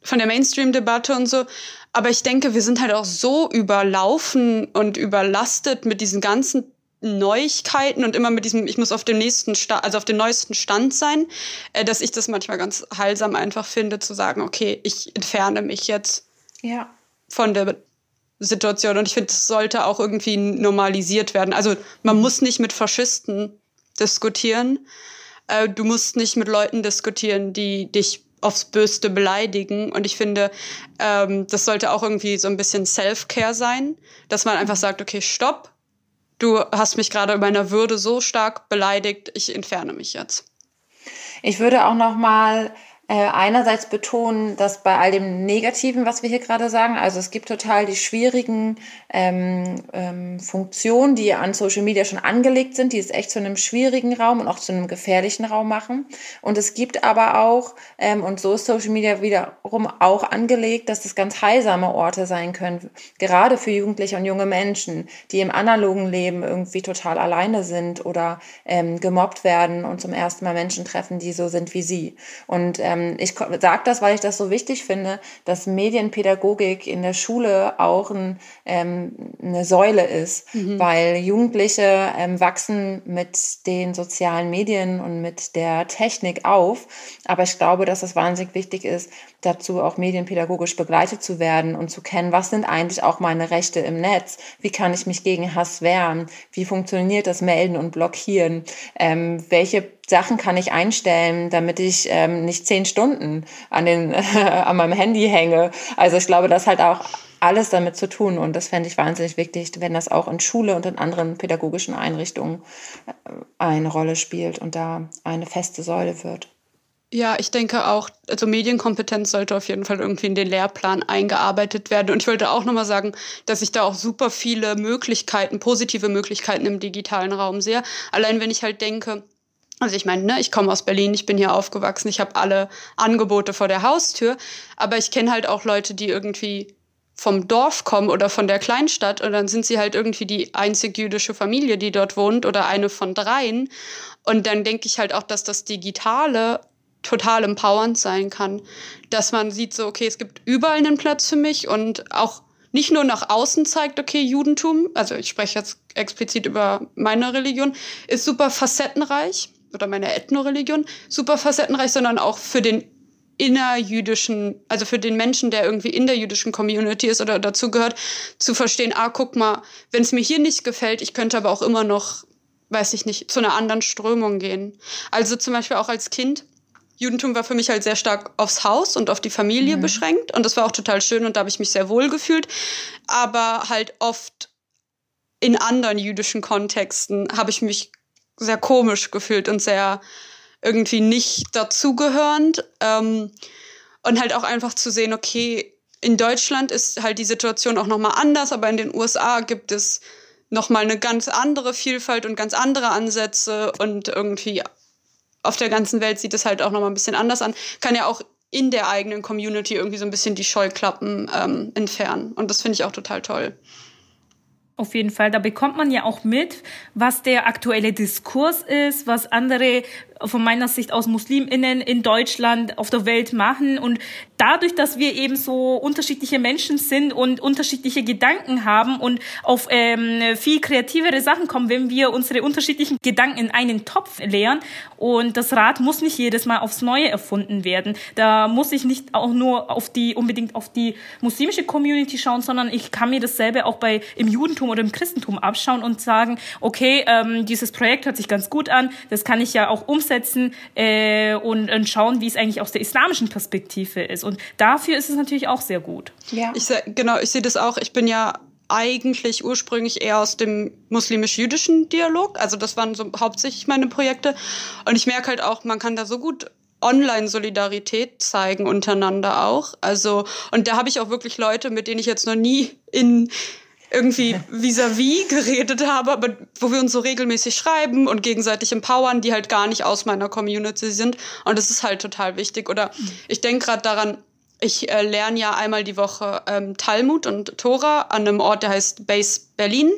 B: von der Mainstream-Debatte und so. Aber ich denke, wir sind halt auch so überlaufen und überlastet mit diesen ganzen Neuigkeiten und immer mit diesem, ich muss auf dem nächsten Sta also auf dem neuesten Stand sein, äh, dass ich das manchmal ganz heilsam einfach finde, zu sagen, okay, ich entferne mich jetzt ja. von der Situation. Und ich finde, das sollte auch irgendwie normalisiert werden. Also man muss nicht mit Faschisten diskutieren. Äh, du musst nicht mit Leuten diskutieren, die dich aufs Böste beleidigen. Und ich finde, ähm, das sollte auch irgendwie so ein bisschen Self-Care sein, dass man einfach sagt, okay, stopp, du hast mich gerade in meiner Würde so stark beleidigt, ich entferne mich jetzt.
A: Ich würde auch noch mal äh, einerseits betonen, dass bei all dem Negativen, was wir hier gerade sagen, also es gibt total die schwierigen ähm, ähm, Funktionen, die an Social Media schon angelegt sind, die es echt zu einem schwierigen Raum und auch zu einem gefährlichen Raum machen. Und es gibt aber auch, ähm, und so ist Social Media wiederum auch angelegt, dass es ganz heilsame Orte sein können, gerade für Jugendliche und junge Menschen, die im analogen Leben irgendwie total alleine sind oder ähm, gemobbt werden und zum ersten Mal Menschen treffen, die so sind wie sie. Und ähm, ähm, ich sage das, weil ich das so wichtig finde, dass Medienpädagogik in der Schule auch ein, ähm, eine Säule ist, mhm. weil Jugendliche ähm, wachsen mit den sozialen Medien und mit der Technik auf. Aber ich glaube, dass es wahnsinnig wichtig ist, dazu auch medienpädagogisch begleitet zu werden und zu kennen, was sind eigentlich auch meine Rechte im Netz? Wie kann ich mich gegen Hass wehren? Wie funktioniert das Melden und Blockieren? Ähm, welche Sachen kann ich einstellen, damit ich ähm, nicht zehn Stunden an, den, <laughs> an meinem Handy hänge. Also ich glaube, das hat auch alles damit zu tun und das fände ich wahnsinnig wichtig, wenn das auch in Schule und in anderen pädagogischen Einrichtungen äh, eine Rolle spielt und da eine feste Säule wird.
B: Ja, ich denke auch, also Medienkompetenz sollte auf jeden Fall irgendwie in den Lehrplan eingearbeitet werden. Und ich wollte auch nochmal sagen, dass ich da auch super viele Möglichkeiten, positive Möglichkeiten im digitalen Raum sehe. Allein wenn ich halt denke, also ich meine, ne, ich komme aus Berlin, ich bin hier aufgewachsen, ich habe alle Angebote vor der Haustür, aber ich kenne halt auch Leute, die irgendwie vom Dorf kommen oder von der Kleinstadt und dann sind sie halt irgendwie die einzig jüdische Familie, die dort wohnt oder eine von dreien. Und dann denke ich halt auch, dass das Digitale total empowernd sein kann, dass man sieht so, okay, es gibt überall einen Platz für mich und auch nicht nur nach außen zeigt, okay, Judentum, also ich spreche jetzt explizit über meine Religion, ist super facettenreich oder meine Ethnoreligion super facettenreich, sondern auch für den innerjüdischen, also für den Menschen, der irgendwie in der jüdischen Community ist oder dazugehört, zu verstehen, ah, guck mal, wenn es mir hier nicht gefällt, ich könnte aber auch immer noch, weiß ich nicht, zu einer anderen Strömung gehen. Also zum Beispiel auch als Kind, Judentum war für mich halt sehr stark aufs Haus und auf die Familie mhm. beschränkt und das war auch total schön und da habe ich mich sehr wohl gefühlt, aber halt oft in anderen jüdischen Kontexten habe ich mich sehr komisch gefühlt und sehr irgendwie nicht dazugehörend. Ähm, und halt auch einfach zu sehen, okay, in Deutschland ist halt die Situation auch nochmal anders, aber in den USA gibt es nochmal eine ganz andere Vielfalt und ganz andere Ansätze und irgendwie auf der ganzen Welt sieht es halt auch nochmal ein bisschen anders an. Kann ja auch in der eigenen Community irgendwie so ein bisschen die Scheuklappen ähm, entfernen. Und das finde ich auch total toll.
C: Auf jeden Fall, da bekommt man ja auch mit, was der aktuelle Diskurs ist, was andere von meiner Sicht aus Musliminnen in Deutschland auf der Welt machen. Und dadurch, dass wir eben so unterschiedliche Menschen sind und unterschiedliche Gedanken haben und auf ähm, viel kreativere Sachen kommen, wenn wir unsere unterschiedlichen Gedanken in einen Topf leeren. Und das Rad muss nicht jedes Mal aufs Neue erfunden werden. Da muss ich nicht auch nur auf die unbedingt auf die muslimische Community schauen, sondern ich kann mir dasselbe auch bei im Judentum oder im Christentum abschauen und sagen, okay, ähm, dieses Projekt hört sich ganz gut an, das kann ich ja auch umsetzen umsetzen äh, und, und schauen, wie es eigentlich aus der islamischen Perspektive ist. Und dafür ist es natürlich auch sehr gut.
B: Ja. Ich, genau, ich sehe das auch. Ich bin ja eigentlich ursprünglich eher aus dem muslimisch-jüdischen Dialog. Also das waren so hauptsächlich meine Projekte. Und ich merke halt auch, man kann da so gut Online-Solidarität zeigen untereinander auch. Also, und da habe ich auch wirklich Leute, mit denen ich jetzt noch nie in irgendwie vis-à-vis -vis geredet habe, aber wo wir uns so regelmäßig schreiben und gegenseitig empowern, die halt gar nicht aus meiner Community sind. Und das ist halt total wichtig. Oder ich denke gerade daran, ich äh, lerne ja einmal die Woche ähm, Talmud und Tora an einem Ort, der heißt Base Berlin.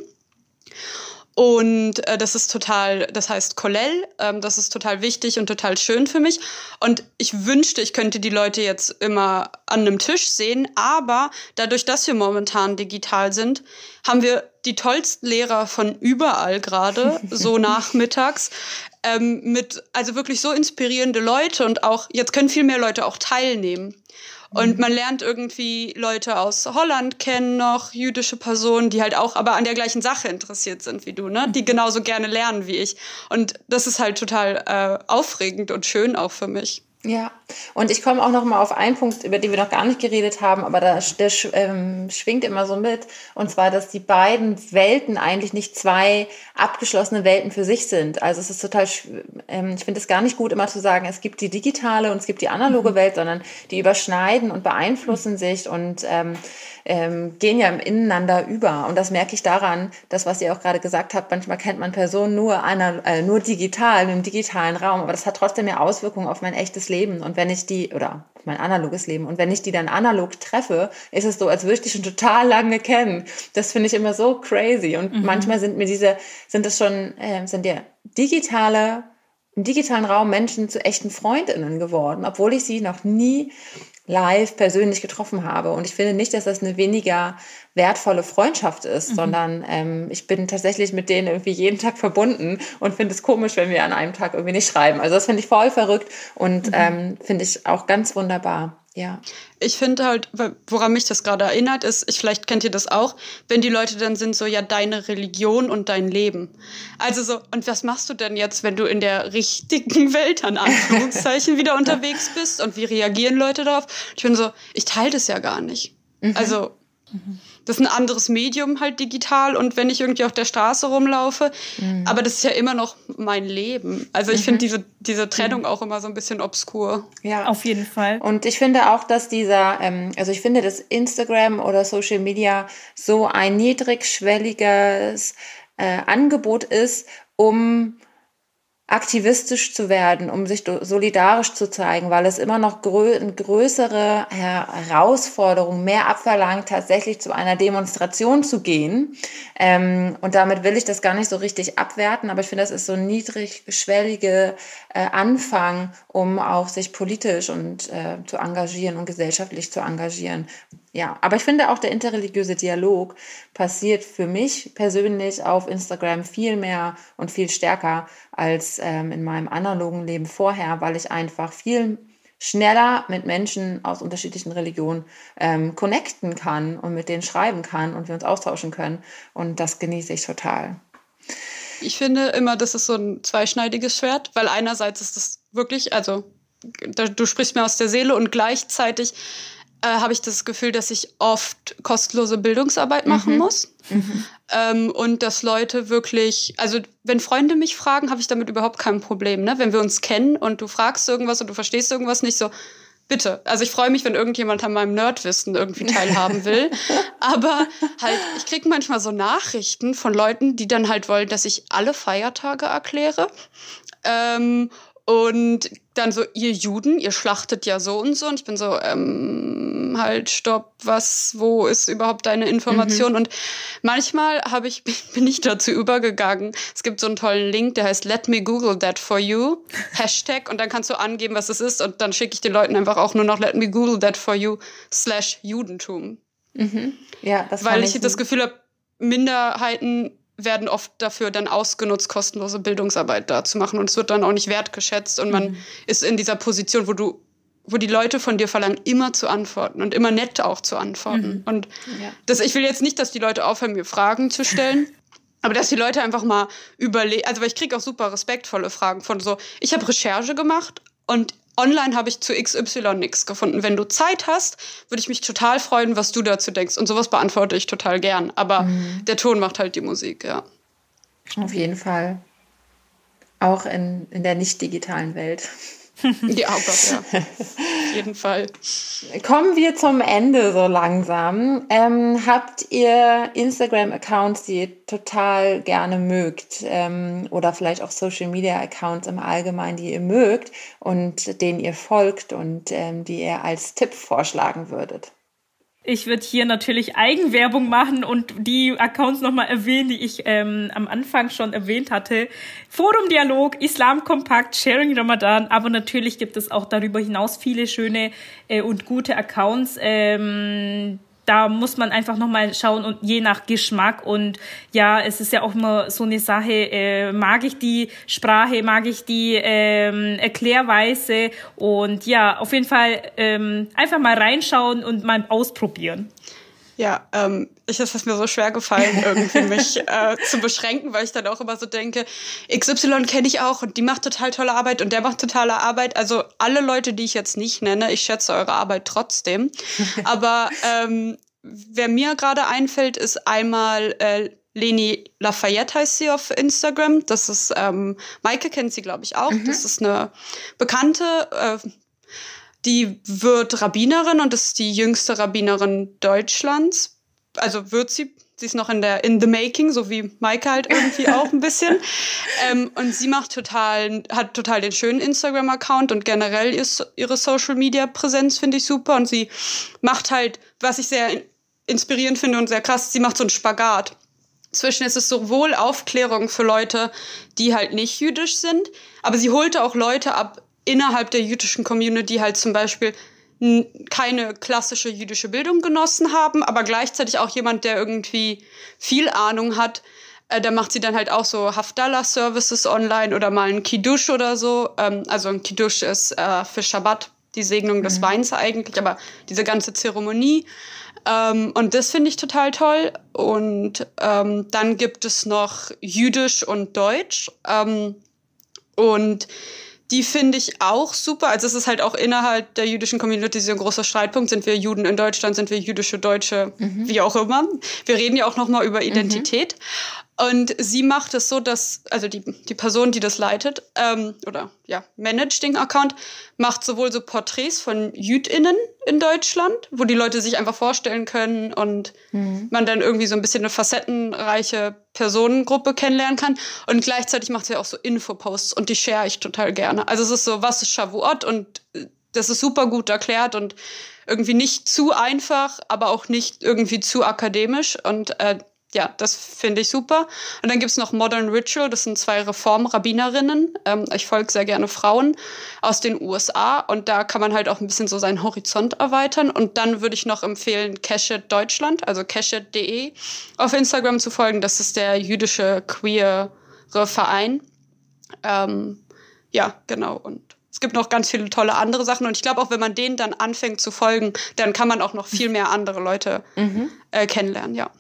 B: Und äh, das ist total, das heißt Kollel, ähm, das ist total wichtig und total schön für mich. Und ich wünschte, ich könnte die Leute jetzt immer an einem Tisch sehen, aber dadurch, dass wir momentan digital sind, haben wir die tollsten Lehrer von überall gerade, <laughs> so nachmittags, ähm, mit also wirklich so inspirierende Leute und auch, jetzt können viel mehr Leute auch teilnehmen. Und man lernt irgendwie Leute aus Holland kennen noch, jüdische Personen, die halt auch aber an der gleichen Sache interessiert sind wie du, ne? Die genauso gerne lernen wie ich. Und das ist halt total äh, aufregend und schön auch für mich.
A: Ja, und ich komme auch noch mal auf einen Punkt, über den wir noch gar nicht geredet haben, aber da, der ähm, schwingt immer so mit, und zwar, dass die beiden Welten eigentlich nicht zwei abgeschlossene Welten für sich sind. Also es ist total, ähm, ich finde es gar nicht gut, immer zu sagen, es gibt die digitale und es gibt die analoge mhm. Welt, sondern die überschneiden und beeinflussen mhm. sich und ähm, ähm, gehen ja ineinander über. Und das merke ich daran, das, was ihr auch gerade gesagt habt, manchmal kennt man Personen nur, einer, äh, nur digital, im digitalen Raum, aber das hat trotzdem ja Auswirkungen auf mein echtes Leben. Und wenn ich die, oder mein analoges Leben, und wenn ich die dann analog treffe, ist es so, als würde ich die schon total lange kennen. Das finde ich immer so crazy. Und mhm. manchmal sind mir diese, sind es schon, äh, sind ja digitale im digitalen Raum Menschen zu echten Freundinnen geworden, obwohl ich sie noch nie live persönlich getroffen habe. Und ich finde nicht, dass das eine weniger wertvolle Freundschaft ist, mhm. sondern ähm, ich bin tatsächlich mit denen irgendwie jeden Tag verbunden und finde es komisch, wenn wir an einem Tag irgendwie nicht schreiben. Also das finde ich voll verrückt und mhm. ähm, finde ich auch ganz wunderbar. Ja.
B: Ich finde halt, woran mich das gerade erinnert, ist, ich, vielleicht kennt ihr das auch, wenn die Leute dann sind so, ja, deine Religion und dein Leben. Also so, und was machst du denn jetzt, wenn du in der richtigen <laughs> Welt, an Anführungszeichen, wieder <laughs> unterwegs bist und wie reagieren Leute darauf? Ich bin so, ich teile das ja gar nicht. Mhm. Also, mhm das ist ein anderes Medium halt digital und wenn ich irgendwie auf der Straße rumlaufe, mhm. aber das ist ja immer noch mein Leben. Also ich mhm. finde diese, diese Trennung mhm. auch immer so ein bisschen obskur.
C: Ja, auf jeden Fall.
A: Und ich finde auch, dass dieser, ähm, also ich finde, dass Instagram oder Social Media so ein niedrigschwelliges äh, Angebot ist, um aktivistisch zu werden, um sich solidarisch zu zeigen, weil es immer noch grö größere Herausforderung mehr abverlangt, tatsächlich zu einer Demonstration zu gehen. Ähm, und damit will ich das gar nicht so richtig abwerten, aber ich finde, das ist so ein niedrigschwellige äh, Anfang, um auch sich politisch und äh, zu engagieren und gesellschaftlich zu engagieren. Ja, aber ich finde auch der interreligiöse Dialog passiert für mich persönlich auf Instagram viel mehr und viel stärker als ähm, in meinem analogen Leben vorher, weil ich einfach viel schneller mit Menschen aus unterschiedlichen Religionen ähm, connecten kann und mit denen schreiben kann und wir uns austauschen können. Und das genieße ich total.
B: Ich finde immer, das ist so ein zweischneidiges Schwert, weil einerseits ist das wirklich, also du sprichst mir aus der Seele und gleichzeitig äh, habe ich das Gefühl, dass ich oft kostenlose Bildungsarbeit machen mhm. muss. Mhm. Ähm, und dass Leute wirklich, also wenn Freunde mich fragen, habe ich damit überhaupt kein Problem. Ne? Wenn wir uns kennen und du fragst irgendwas und du verstehst irgendwas nicht so, bitte. Also ich freue mich, wenn irgendjemand an meinem Nerdwissen irgendwie teilhaben will. <laughs> Aber halt, ich kriege manchmal so Nachrichten von Leuten, die dann halt wollen, dass ich alle Feiertage erkläre. Ähm, und dann so, ihr Juden, ihr schlachtet ja so und so. Und ich bin so, ähm, halt, stopp, was, wo ist überhaupt deine Information? Mhm. Und manchmal habe ich, <laughs> bin ich dazu übergegangen. Es gibt so einen tollen Link, der heißt Let me Google that for you. <laughs> Hashtag. Und dann kannst du angeben, was es ist. Und dann schicke ich den Leuten einfach auch nur noch Let me Google that for you slash Judentum. Mhm. Ja, das Weil ich, ich das Gefühl habe, Minderheiten werden oft dafür dann ausgenutzt, kostenlose Bildungsarbeit da zu machen. Und es wird dann auch nicht wertgeschätzt. Und man mhm. ist in dieser Position, wo du, wo die Leute von dir verlangen, immer zu antworten und immer nett auch zu antworten. Mhm. Und ja. das, ich will jetzt nicht, dass die Leute aufhören, mir Fragen zu stellen. <laughs> Aber dass die Leute einfach mal überlegen, also weil ich kriege auch super respektvolle Fragen von so, ich habe Recherche gemacht und online habe ich zu XY nichts gefunden. Wenn du Zeit hast, würde ich mich total freuen, was du dazu denkst. Und sowas beantworte ich total gern. Aber mhm. der Ton macht halt die Musik, ja.
A: Auf jeden Fall. Auch in, in der nicht digitalen Welt.
B: Ja, oh Gott, ja. Auf jeden Fall.
A: Kommen wir zum Ende so langsam. Ähm, habt ihr Instagram-Accounts, die ihr total gerne mögt? Ähm, oder vielleicht auch Social-Media-Accounts im Allgemeinen, die ihr mögt und denen ihr folgt und ähm, die ihr als Tipp vorschlagen würdet?
C: Ich würde hier natürlich Eigenwerbung machen und die Accounts nochmal erwähnen, die ich ähm, am Anfang schon erwähnt hatte. Forum Dialog, Islam Kompakt, Sharing Ramadan, aber natürlich gibt es auch darüber hinaus viele schöne äh, und gute Accounts. Ähm, da muss man einfach nochmal schauen und je nach Geschmack und ja, es ist ja auch immer so eine Sache, äh, mag ich die Sprache, mag ich die ähm, Erklärweise und ja, auf jeden Fall ähm, einfach mal reinschauen und mal ausprobieren.
B: Ja, ähm, ich ist es mir so schwer gefallen, irgendwie mich äh, zu beschränken, weil ich dann auch immer so denke, XY kenne ich auch und die macht total tolle Arbeit und der macht totale Arbeit. Also alle Leute, die ich jetzt nicht nenne, ich schätze eure Arbeit trotzdem. <laughs> Aber ähm, wer mir gerade einfällt, ist einmal äh, Leni Lafayette heißt sie auf Instagram. Das ist, ähm, Maike kennt sie, glaube ich, auch. Mhm. Das ist eine bekannte äh, die wird Rabbinerin und ist die jüngste Rabbinerin Deutschlands. Also wird sie. Sie ist noch in der in the making, so wie Maike halt irgendwie <laughs> auch ein bisschen. Ähm, und sie macht total, hat total den schönen Instagram-Account und generell ist ihre Social-Media-Präsenz finde ich super. Und sie macht halt, was ich sehr inspirierend finde und sehr krass, sie macht so einen Spagat. Zwischen ist es sowohl Aufklärung für Leute, die halt nicht jüdisch sind, aber sie holte auch Leute ab innerhalb der jüdischen Community halt zum Beispiel keine klassische jüdische Bildung genossen haben, aber gleichzeitig auch jemand, der irgendwie viel Ahnung hat, äh, da macht sie dann halt auch so Hafdallah-Services online oder mal ein Kiddush oder so. Ähm, also ein Kiddush ist äh, für Shabbat die Segnung des mhm. Weins eigentlich, aber diese ganze Zeremonie. Ähm, und das finde ich total toll. Und ähm, dann gibt es noch Jüdisch und Deutsch. Ähm, und die finde ich auch super. Also es ist halt auch innerhalb der jüdischen Community so ein großer Streitpunkt. Sind wir Juden in Deutschland? Sind wir jüdische Deutsche? Mhm. Wie auch immer. Wir reden ja auch noch mal über mhm. Identität. Mhm. Und sie macht es so, dass, also die, die Person, die das leitet, ähm, oder ja, managt den Account, macht sowohl so Porträts von JüdInnen in Deutschland, wo die Leute sich einfach vorstellen können und mhm. man dann irgendwie so ein bisschen eine facettenreiche Personengruppe kennenlernen kann. Und gleichzeitig macht sie auch so Infoposts und die share ich total gerne. Also es ist so, was ist Shavuot und äh, das ist super gut erklärt und irgendwie nicht zu einfach, aber auch nicht irgendwie zu akademisch. Und äh, ja, das finde ich super. Und dann gibt's noch Modern Ritual, das sind zwei Reform-Rabbinerinnen. Ähm, ich folge sehr gerne Frauen aus den USA und da kann man halt auch ein bisschen so seinen Horizont erweitern. Und dann würde ich noch empfehlen, Keshet Deutschland, also keshet.de auf Instagram zu folgen. Das ist der jüdische queere Verein. Ähm, ja, genau. Und es gibt noch ganz viele tolle andere Sachen. Und ich glaube, auch wenn man denen dann anfängt zu folgen, dann kann man auch noch viel mehr andere Leute mhm. äh, kennenlernen, ja.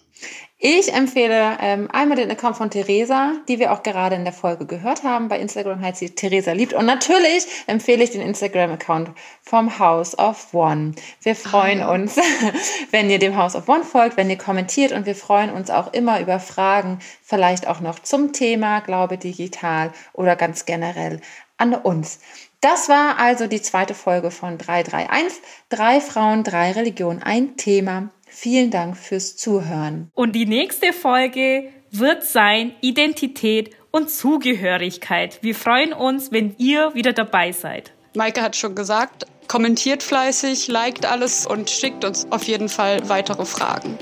A: Ich empfehle ähm, einmal den Account von Theresa, die wir auch gerade in der Folge gehört haben. Bei Instagram heißt sie Theresa liebt. Und natürlich empfehle ich den Instagram-Account vom House of One. Wir freuen ah. uns, <laughs> wenn ihr dem House of One folgt, wenn ihr kommentiert und wir freuen uns auch immer über Fragen, vielleicht auch noch zum Thema Glaube digital oder ganz generell an uns. Das war also die zweite Folge von 331. Drei Frauen, drei Religionen, ein Thema. Vielen Dank fürs Zuhören.
C: Und die nächste Folge wird sein Identität und Zugehörigkeit. Wir freuen uns, wenn ihr wieder dabei seid.
B: Maike hat schon gesagt, kommentiert fleißig, liked alles und schickt uns auf jeden Fall weitere Fragen.